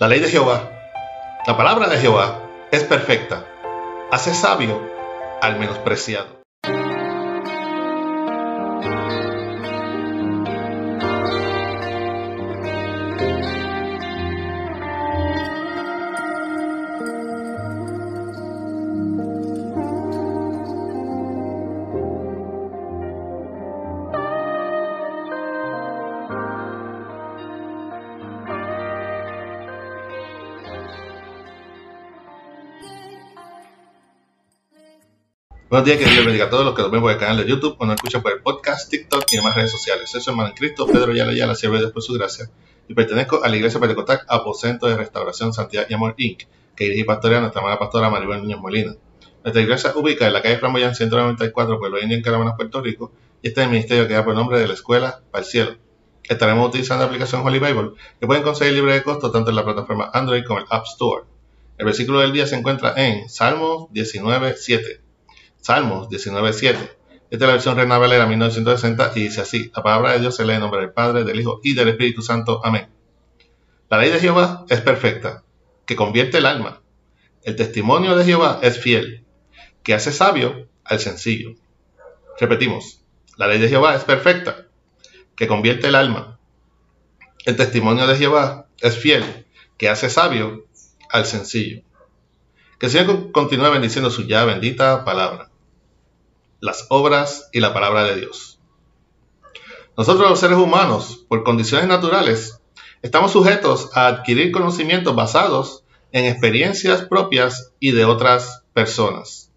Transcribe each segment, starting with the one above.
La ley de Jehová, la palabra de Jehová es perfecta, hace sabio al menospreciado. Buenos días, que Dios bendiga a todos los que nos ven por el canal de YouTube o nos escuchan por el podcast, TikTok y demás redes sociales. Soy su hermano en Cristo, Pedro Yala Yala, siervo de Dios su gracia, y pertenezco a la Iglesia Pentecostal Aposento de Restauración, Santidad y Amor Inc., que dirige pastorea nuestra amada pastora Maribel Niños Molina. Nuestra iglesia ubica en la calle Flamboyán 194, Pueblo Indio, en Caravanas, Puerto Rico, y este es el ministerio que da por nombre de la Escuela para el Cielo. Estaremos utilizando la aplicación Holy Bible, que pueden conseguir libre de costo tanto en la plataforma Android como el App Store. El versículo del día se encuentra en Salmos 19.7. Salmos 19.7. Esta es la versión Reina Valera 1960 y dice así, la palabra de Dios se lee en nombre del Padre, del Hijo y del Espíritu Santo. Amén. La ley de Jehová es perfecta, que convierte el alma. El testimonio de Jehová es fiel, que hace sabio al sencillo. Repetimos, la ley de Jehová es perfecta, que convierte el alma. El testimonio de Jehová es fiel, que hace sabio al sencillo. Que el Señor continúe bendiciendo su ya bendita palabra las obras y la palabra de Dios. Nosotros los seres humanos, por condiciones naturales, estamos sujetos a adquirir conocimientos basados en experiencias propias y de otras personas.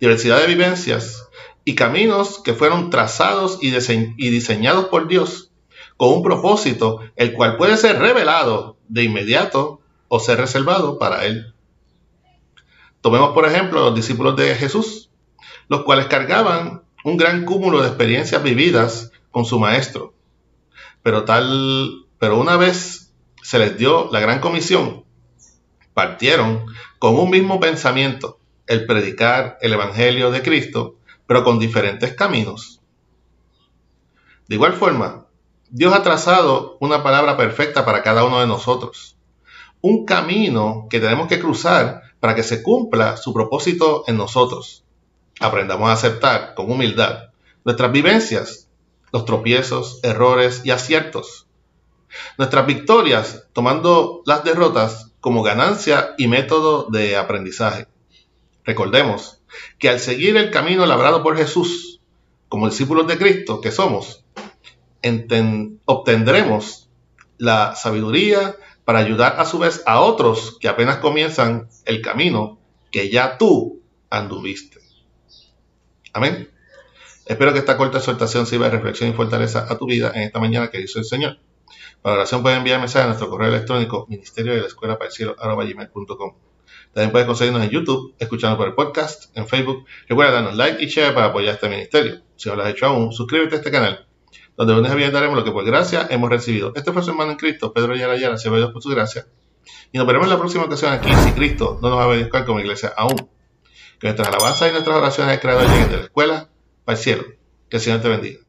Diversidad de vivencias y caminos que fueron trazados y, diseñados por Dios con un propósito, el cual puede ser revelado de inmediato o ser reservado para Él. Tomemos por ejemplo los discípulos de Jesús los cuales cargaban un gran cúmulo de experiencias vividas con su maestro. Pero tal, pero una vez se les dio la gran comisión, partieron con un mismo pensamiento, el predicar el evangelio de Cristo, pero con diferentes caminos. De igual forma, Dios ha trazado una palabra perfecta para cada uno de nosotros, un camino que tenemos que cruzar para que se cumpla su propósito en nosotros aprendamos a aceptar con humildad nuestras vivencias, los tropiezos, errores y aciertos. Nuestras victorias, tomando las derrotas como ganancia y método de aprendizaje. Recordemos que al seguir el camino labrado por Jesús, como discípulos de Cristo que somos, obtendremos la sabiduría para ayudar a su vez a otros que apenas comienzan el camino que ya tú anduviste. Amén. Espero que esta corta exhortación sirva de reflexión y fortaleza a tu vida en esta mañana que hizo el Señor. Para oración puedes enviar mensaje a nuestro correo electrónico ministerio de la escuela para el cielo. También puedes conseguirnos en YouTube, escuchando por el podcast, en Facebook. Recuerda darnos like y share para apoyar este ministerio. Si no lo has hecho aún, suscríbete a este canal, donde lunes a viernes daremos lo que por gracia hemos recibido. Este fue su hermano en Cristo, Pedro Yara Yara, se Dios por su gracia. Y nos veremos en la próxima ocasión aquí, si Cristo no nos va a buscar como iglesia aún. Nuestras alabanzas y nuestras oraciones al Creador lleguen de la escuela para el cielo. Que el Señor te bendiga.